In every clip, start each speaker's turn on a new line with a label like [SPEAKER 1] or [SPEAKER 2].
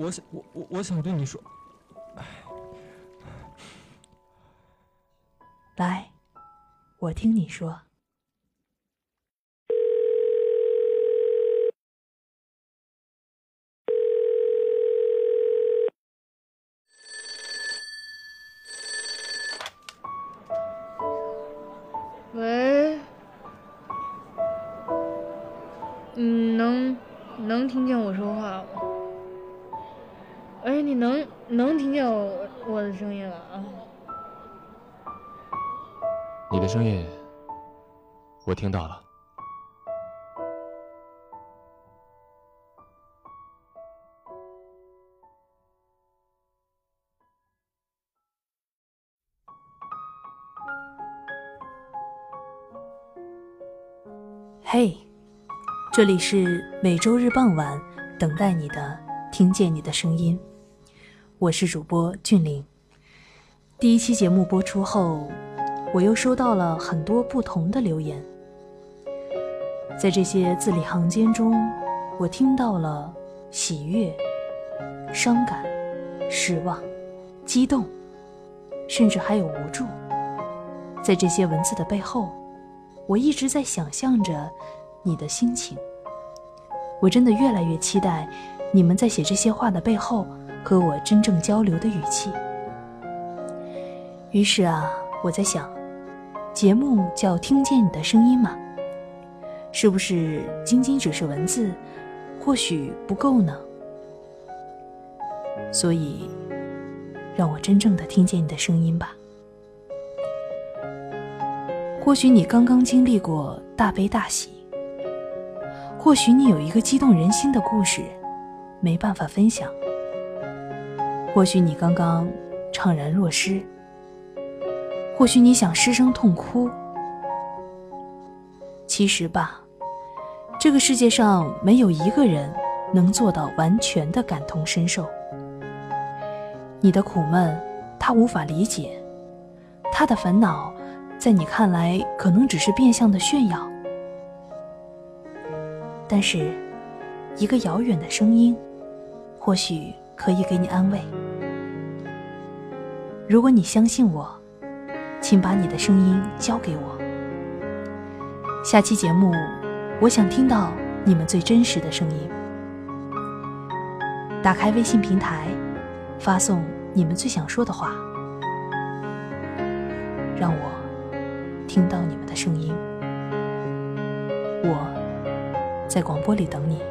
[SPEAKER 1] 我想，我我我想对你说，
[SPEAKER 2] 来，我听你说。
[SPEAKER 3] 喂，你能能听见我说话吗？哎，你能能听见我我的声音了啊？
[SPEAKER 1] 你的声音我听到了。
[SPEAKER 2] 嘿，这里是每周日傍晚等待你的，听见你的声音，我是主播俊玲。第一期节目播出后，我又收到了很多不同的留言，在这些字里行间中，我听到了喜悦、伤感、失望、激动，甚至还有无助。在这些文字的背后。我一直在想象着你的心情，我真的越来越期待你们在写这些话的背后和我真正交流的语气。于是啊，我在想，节目叫“听见你的声音”嘛，是不是仅仅只是文字，或许不够呢？所以，让我真正的听见你的声音吧。或许你刚刚经历过大悲大喜，或许你有一个激动人心的故事，没办法分享。或许你刚刚怅然若失，或许你想失声痛哭。其实吧，这个世界上没有一个人能做到完全的感同身受。你的苦闷，他无法理解；他的烦恼。在你看来，可能只是变相的炫耀，但是，一个遥远的声音，或许可以给你安慰。如果你相信我，请把你的声音交给我。下期节目，我想听到你们最真实的声音。打开微信平台，发送你们最想说的话，让我。听到你们的声音，我在广播里等你。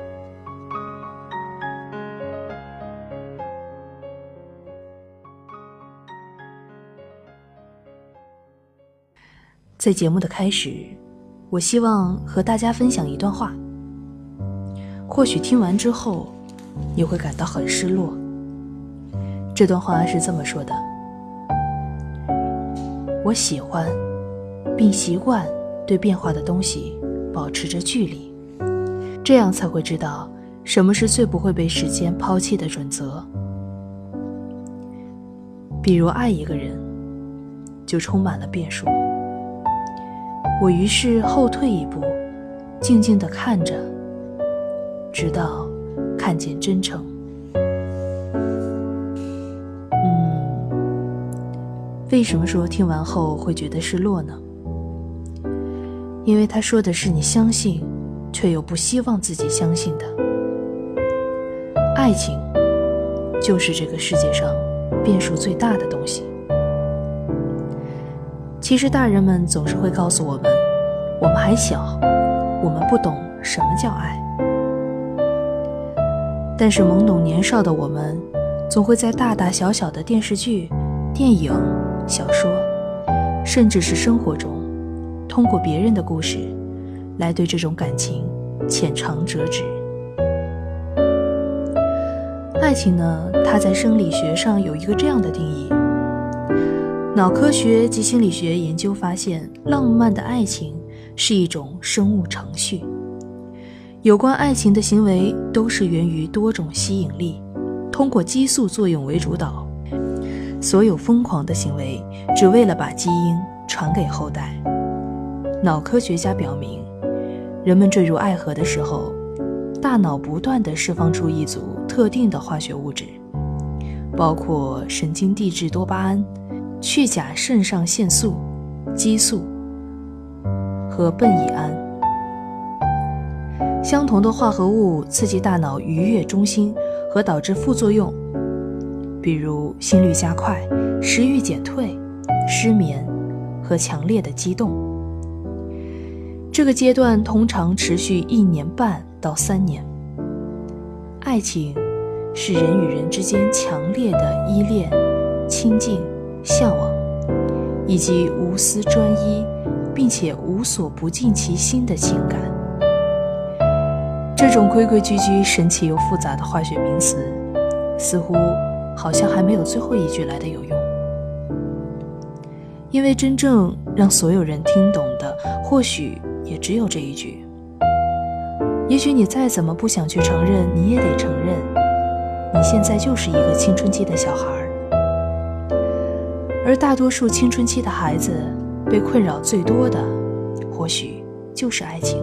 [SPEAKER 2] 在节目的开始，我希望和大家分享一段话。或许听完之后，你会感到很失落。这段话是这么说的：“我喜欢。”并习惯对变化的东西保持着距离，这样才会知道什么是最不会被时间抛弃的准则。比如爱一个人，就充满了变数。我于是后退一步，静静地看着，直到看见真诚。嗯，为什么说听完后会觉得失落呢？因为他说的是你相信，却又不希望自己相信的。爱情，就是这个世界上变数最大的东西。其实大人们总是会告诉我们，我们还小，我们不懂什么叫爱。但是懵懂年少的我们，总会在大大小小的电视剧、电影、小说，甚至是生活中。通过别人的故事，来对这种感情浅尝辄止。爱情呢，它在生理学上有一个这样的定义：脑科学及心理学研究发现，浪漫的爱情是一种生物程序。有关爱情的行为都是源于多种吸引力，通过激素作用为主导。所有疯狂的行为，只为了把基因传给后代。脑科学家表明，人们坠入爱河的时候，大脑不断地释放出一组特定的化学物质，包括神经递质多巴胺、去甲肾上腺素、激素和苯乙胺。相同的化合物刺激大脑愉悦中心和导致副作用，比如心率加快、食欲减退、失眠和强烈的激动。这个阶段通常持续一年半到三年。爱情是人与人之间强烈的依恋、亲近、向往，以及无私专一，并且无所不尽其心的情感。这种规规矩矩、神奇又复杂的化学名词，似乎好像还没有最后一句来的有用。因为真正让所有人听懂的，或许。也只有这一句。也许你再怎么不想去承认，你也得承认，你现在就是一个青春期的小孩。而大多数青春期的孩子被困扰最多的，或许就是爱情。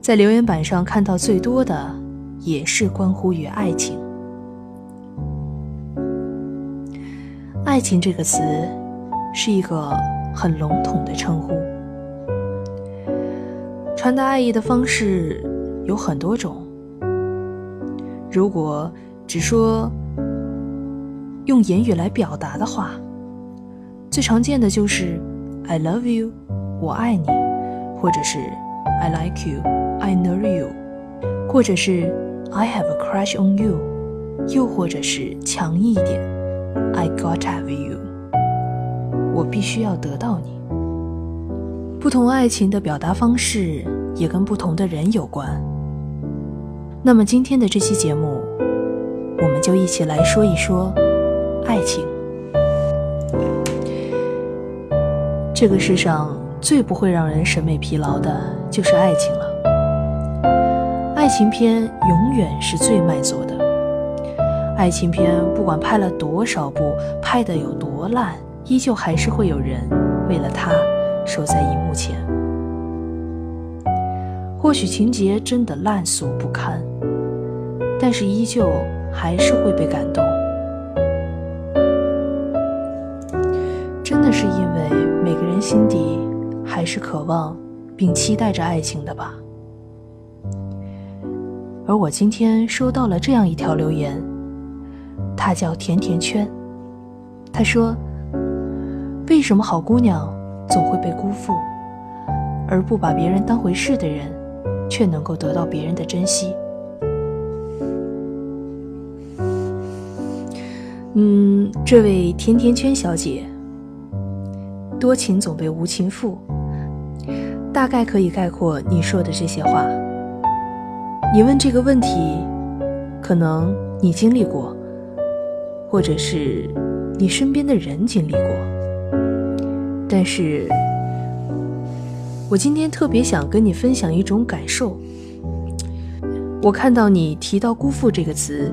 [SPEAKER 2] 在留言板上看到最多的，也是关乎于爱情。爱情这个词，是一个很笼统的称呼。传达爱意的方式有很多种。如果只说用言语来表达的话，最常见的就是 "I love you"，我爱你，或者是 "I like you"，I know you，或者是 "I have a crush on you"，又或者是强硬一点 "I got to have you"，我必须要得到你。不同爱情的表达方式也跟不同的人有关。那么今天的这期节目，我们就一起来说一说爱情。这个世上最不会让人审美疲劳的就是爱情了。爱情片永远是最卖座的。爱情片不管拍了多少部，拍的有多烂，依旧还是会有人为了它。守在荧幕前，或许情节真的烂俗不堪，但是依旧还是会被感动。还是渴望并期待着爱情的吧。而我今天收到了这样一条留言，他叫甜甜圈，他说：“为什么好姑娘？”总会被辜负，而不把别人当回事的人，却能够得到别人的珍惜。嗯，这位甜甜圈小姐，多情总被无情负，大概可以概括你说的这些话。你问这个问题，可能你经历过，或者是你身边的人经历过。但是，我今天特别想跟你分享一种感受。我看到你提到“辜负”这个词，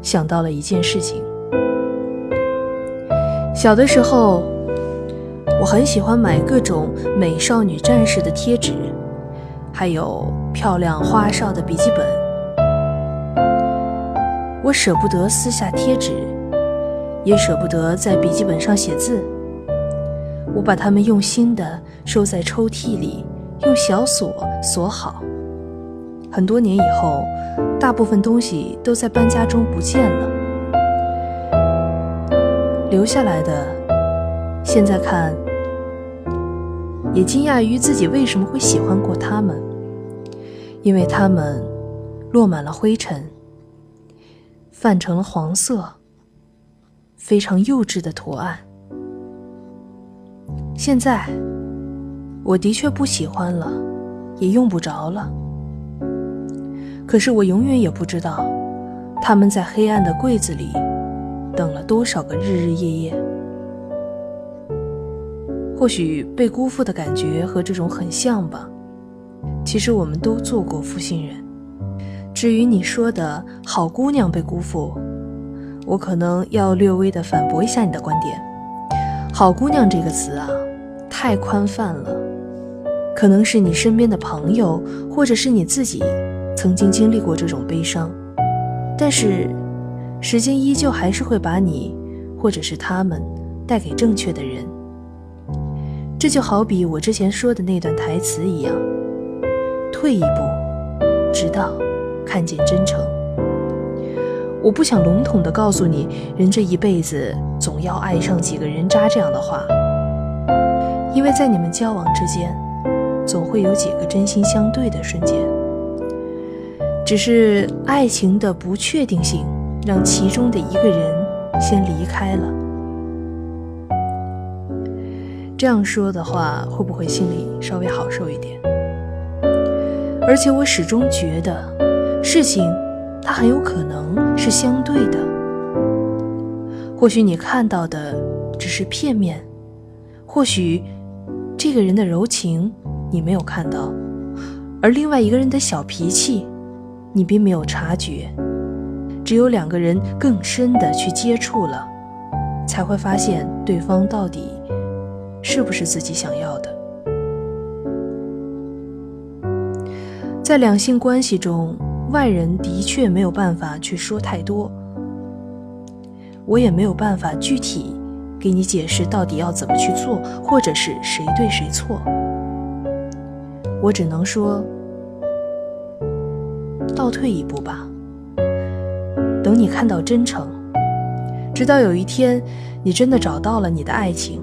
[SPEAKER 2] 想到了一件事情。小的时候，我很喜欢买各种美少女战士的贴纸，还有漂亮花哨的笔记本。我舍不得撕下贴纸，也舍不得在笔记本上写字。我把它们用心地收在抽屉里，用小锁锁好。很多年以后，大部分东西都在搬家中不见了，留下来的，现在看，也惊讶于自己为什么会喜欢过他们，因为他们落满了灰尘，泛成了黄色，非常幼稚的图案。现在，我的确不喜欢了，也用不着了。可是我永远也不知道，他们在黑暗的柜子里等了多少个日日夜夜。或许被辜负的感觉和这种很像吧。其实我们都做过负心人。至于你说的好姑娘被辜负，我可能要略微的反驳一下你的观点。好姑娘这个词啊。太宽泛了，可能是你身边的朋友，或者是你自己曾经经历过这种悲伤，但是时间依旧还是会把你，或者是他们带给正确的人。这就好比我之前说的那段台词一样，退一步，直到看见真诚。我不想笼统的告诉你，人这一辈子总要爱上几个人渣这样的话，因为在你们交往之间，总会有几个真心相对的瞬间。只是爱情的不确定性，让其中的一个人先离开了。这样说的话，会不会心里稍微好受一点？而且我始终觉得，事情它很有可能是相对的。或许你看到的只是片面，或许这个人的柔情你没有看到，而另外一个人的小脾气，你并没有察觉。只有两个人更深的去接触了，才会发现对方到底。是不是自己想要的？在两性关系中，外人的确没有办法去说太多，我也没有办法具体给你解释到底要怎么去做，或者是谁对谁错。我只能说，倒退一步吧，等你看到真诚，直到有一天你真的找到了你的爱情。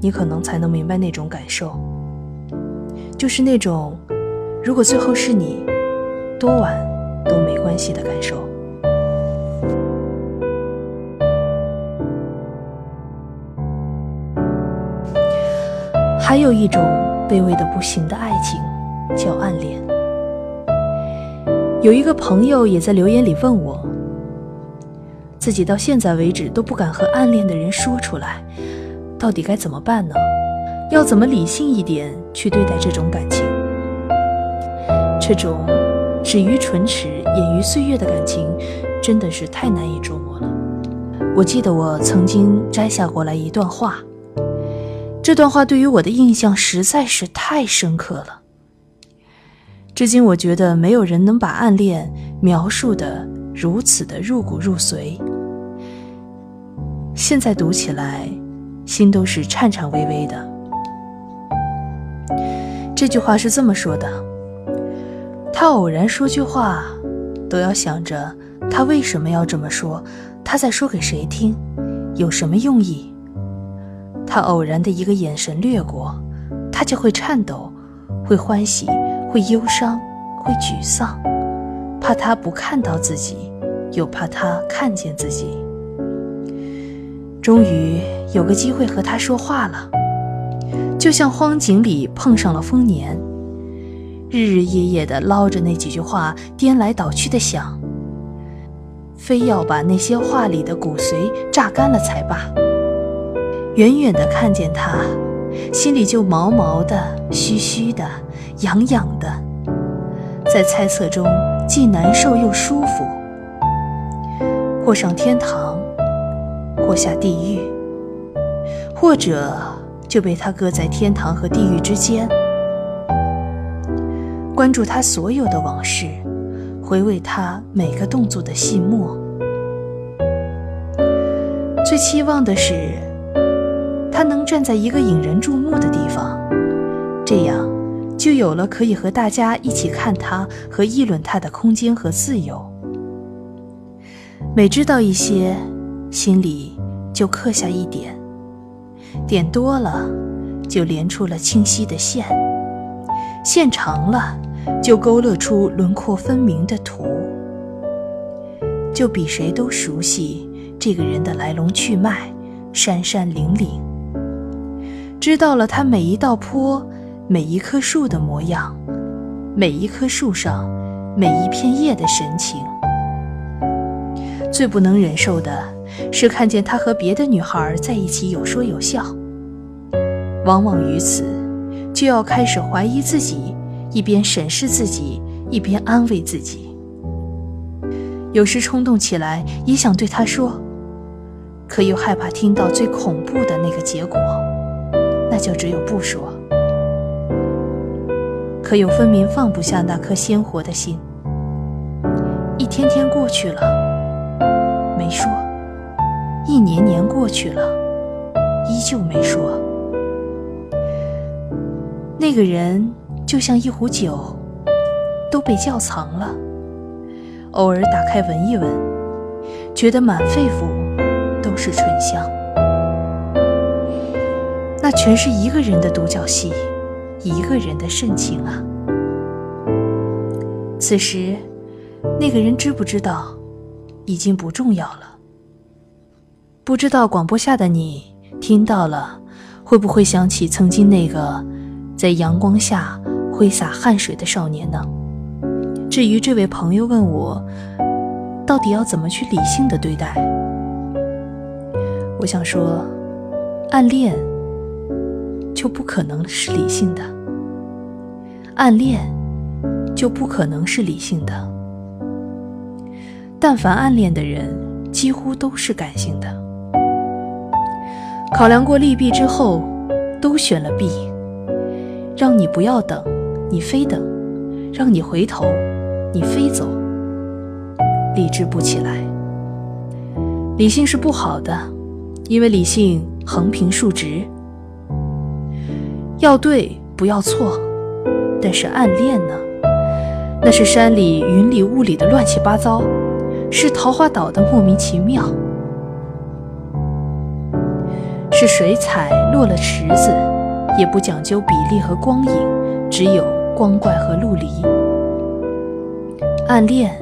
[SPEAKER 2] 你可能才能明白那种感受，就是那种，如果最后是你，多晚都没关系的感受。还有一种卑微的不行的爱情，叫暗恋。有一个朋友也在留言里问我，自己到现在为止都不敢和暗恋的人说出来。到底该怎么办呢？要怎么理性一点去对待这种感情？这种止于唇齿、掩于岁月的感情，真的是太难以捉摸了。我记得我曾经摘下过来一段话，这段话对于我的印象实在是太深刻了。至今，我觉得没有人能把暗恋描述的如此的入骨入髓。现在读起来。心都是颤颤巍巍的。这句话是这么说的：他偶然说句话，都要想着他为什么要这么说，他在说给谁听，有什么用意。他偶然的一个眼神掠过，他就会颤抖，会欢喜，会忧伤，会沮丧，怕他不看到自己，又怕他看见自己。终于有个机会和他说话了，就像荒井里碰上了丰年，日日夜夜的捞着那几句话，颠来倒去的想，非要把那些话里的骨髓榨干了才罢。远远的看见他，心里就毛毛的、虚虚的、痒痒的，在猜测中既难受又舒服，或上天堂。或下地狱，或者就被他搁在天堂和地狱之间。关注他所有的往事，回味他每个动作的细末。最期望的是，他能站在一个引人注目的地方，这样就有了可以和大家一起看他和议论他的空间和自由。每知道一些。心里就刻下一点，点多了就连出了清晰的线，线长了就勾勒出轮廓分明的图，就比谁都熟悉这个人的来龙去脉，山山岭岭，知道了他每一道坡、每一棵树的模样，每一棵树上每一片叶的神情。最不能忍受的。是看见他和别的女孩在一起有说有笑，往往于此，就要开始怀疑自己，一边审视自己，一边安慰自己。有时冲动起来也想对他说，可又害怕听到最恐怖的那个结果，那就只有不说。可又分明放不下那颗鲜活的心。一天天过去了，没说；一年年过去了，依旧没说。那个人就像一壶酒，都被窖藏了。偶尔打开闻一闻，觉得满肺腑都是醇香。那全是一个人的独角戏，一个人的深情啊！此时，那个人知不知道，已经不重要了。不知道广播下的你听到了，会不会想起曾经那个？在阳光下挥洒汗水的少年呢？至于这位朋友问我，到底要怎么去理性的对待？我想说，暗恋就不可能是理性的，暗恋就不可能是理性的。但凡暗恋的人，几乎都是感性的。考量过利弊之后，都选了 B。让你不要等，你非等；让你回头，你非走。理智不起来，理性是不好的，因为理性横平竖直，要对不要错。但是暗恋呢？那是山里云里雾里的乱七八糟，是桃花岛的莫名其妙，是水彩落了池子。也不讲究比例和光影，只有光怪和陆离。暗恋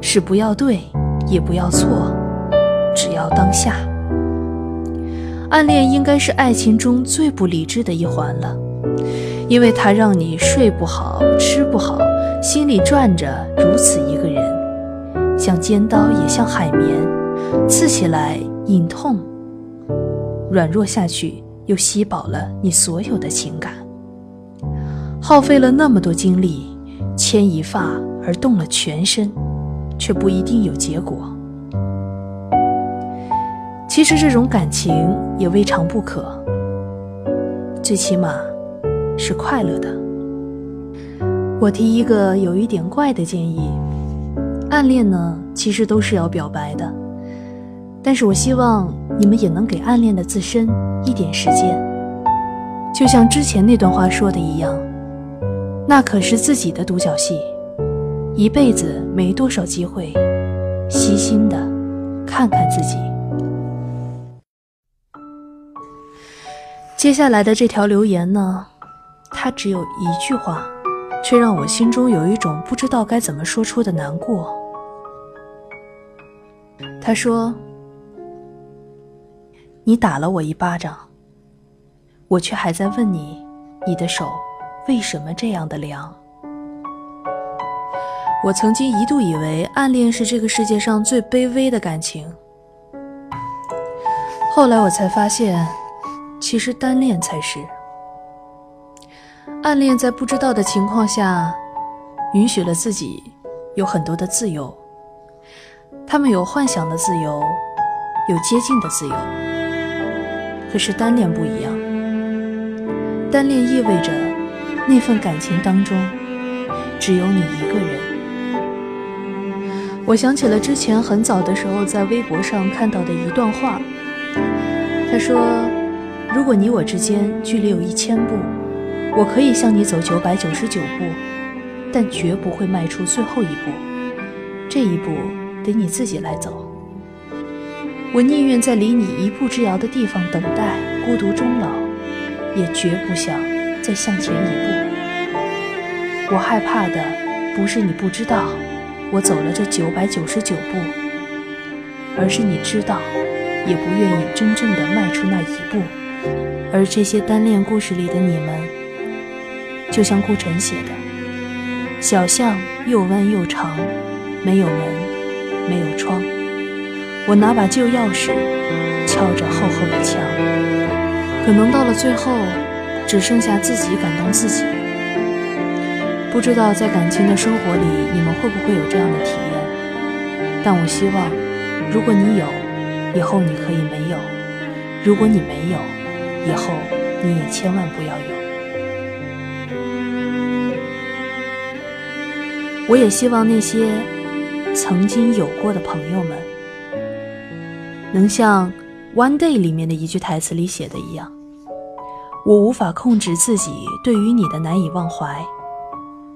[SPEAKER 2] 是不要对，也不要错，只要当下。暗恋应该是爱情中最不理智的一环了，因为它让你睡不好、吃不好，心里转着如此一个人，像尖刀也像海绵，刺起来隐痛，软弱下去。又吸饱了你所有的情感，耗费了那么多精力，牵一发而动了全身，却不一定有结果。其实这种感情也未尝不可，最起码是快乐的。我提一个有一点怪的建议：暗恋呢，其实都是要表白的。但是我希望你们也能给暗恋的自身一点时间，就像之前那段话说的一样，那可是自己的独角戏，一辈子没多少机会，细心的看看自己。接下来的这条留言呢，它只有一句话，却让我心中有一种不知道该怎么说出的难过。他说。你打了我一巴掌，我却还在问你，你的手为什么这样的凉？我曾经一度以为暗恋是这个世界上最卑微的感情，后来我才发现，其实单恋才是。暗恋在不知道的情况下，允许了自己有很多的自由，他们有幻想的自由，有接近的自由。可是单恋不一样，单恋意味着那份感情当中只有你一个人。我想起了之前很早的时候在微博上看到的一段话，他说：“如果你我之间距离有一千步，我可以向你走九百九十九步，但绝不会迈出最后一步，这一步得你自己来走。”我宁愿在离你一步之遥的地方等待，孤独终老，也绝不想再向前一步。我害怕的不是你不知道我走了这九百九十九步，而是你知道，也不愿意真正的迈出那一步。而这些单恋故事里的你们，就像顾城写的：小巷又弯又长，没有门，没有窗。我拿把旧钥匙敲着厚厚的墙，可能到了最后，只剩下自己感动自己。不知道在感情的生活里，你们会不会有这样的体验？但我希望，如果你有，以后你可以没有；如果你没有，以后你也千万不要有。我也希望那些曾经有过的朋友们，能像《One Day》里面的一句台词里写的一样：“我无法控制自己对于你的难以忘怀，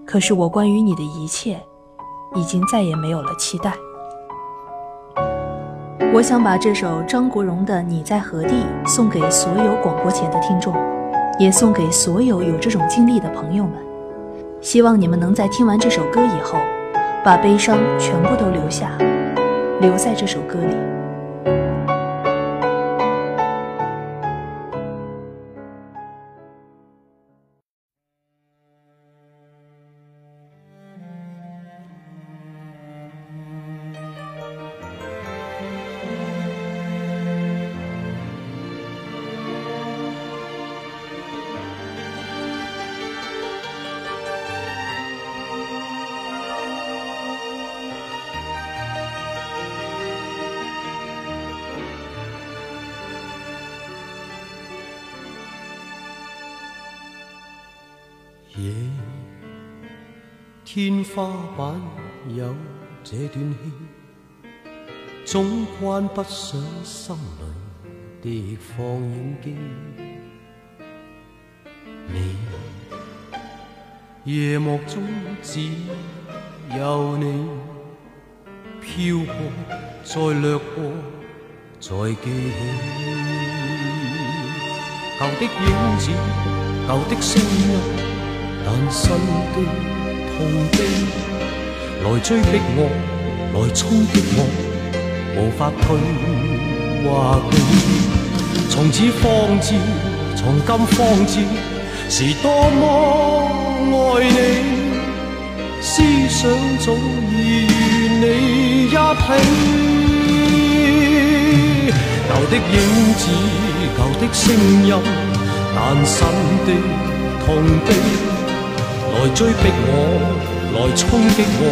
[SPEAKER 2] 可是我关于你的一切，已经再也没有了期待。”我想把这首张国荣的《你在何地》送给所有广播前的听众，也送给所有有这种经历的朋友们。希望你们能在听完这首歌以后，把悲伤全部都留下，留在这首歌里。
[SPEAKER 4] 天花板有这段戏，总关不上心里的放映机。你夜幕中只有你飘过，再掠过，再记起旧的影子，旧的声音。但新的痛悲来追逼我，来冲击我，无法退或避。从此方知，从今方知，是多么爱你。思想早已与你一起。旧的影子，旧的声音，但新的痛悲。来追逼我，来冲击我，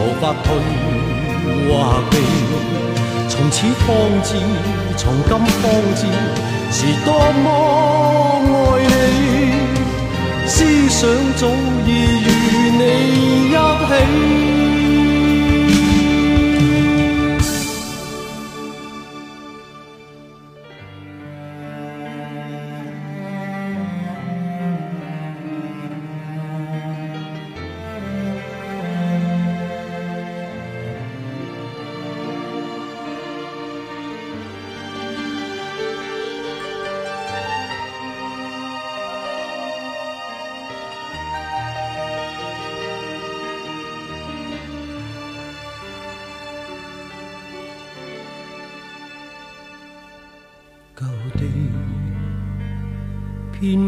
[SPEAKER 4] 无法退或避。从此方知，从今方知，是多么爱你。思想早已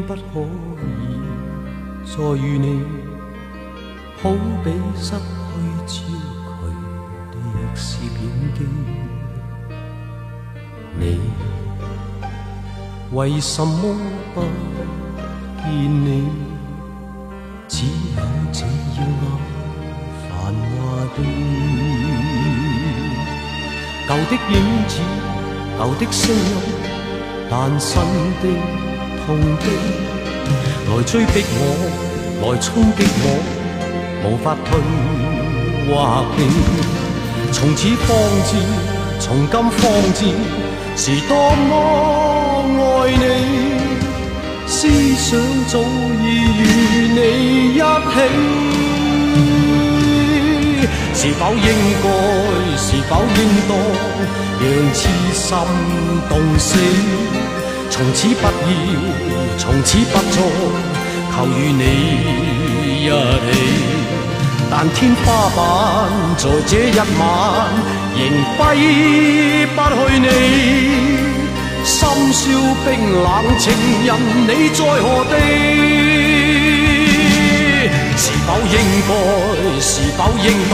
[SPEAKER 4] 不可以再与你，好比失去焦距的摄影机。你为什么不见你？只有这样繁华地，旧的影子，旧的声音。但新的痛悲来追逼我，来冲击我，无法退或避。从此方知，从今方知，是多么爱你。思想早已与你一起。是否应该？是否应当让痴心冻死？从此不要，从此不再求与你一起。但天花板在这一晚仍挥不去你。深宵冰冷情人，你在何地？是否应该？是否应当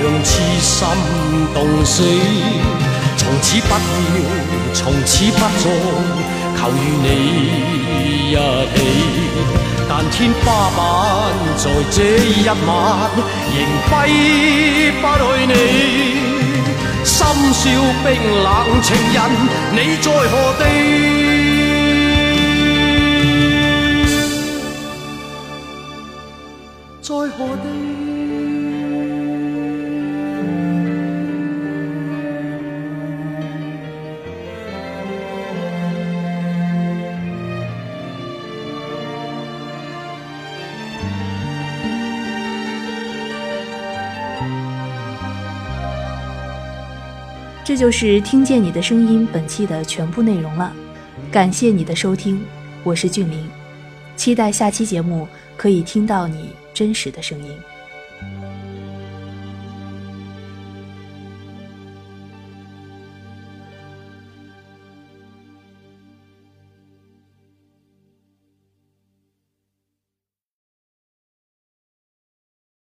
[SPEAKER 4] 让痴心冻死？从此不要，从此不再求与你一起。但天花板在这一晚仍挥不去你。深宵冰冷情人，你在何地？在何地？
[SPEAKER 2] 这就是听见你的声音本期的全部内容了，感谢你的收听，我是俊林，期待下期节目可以听到你真实的声音。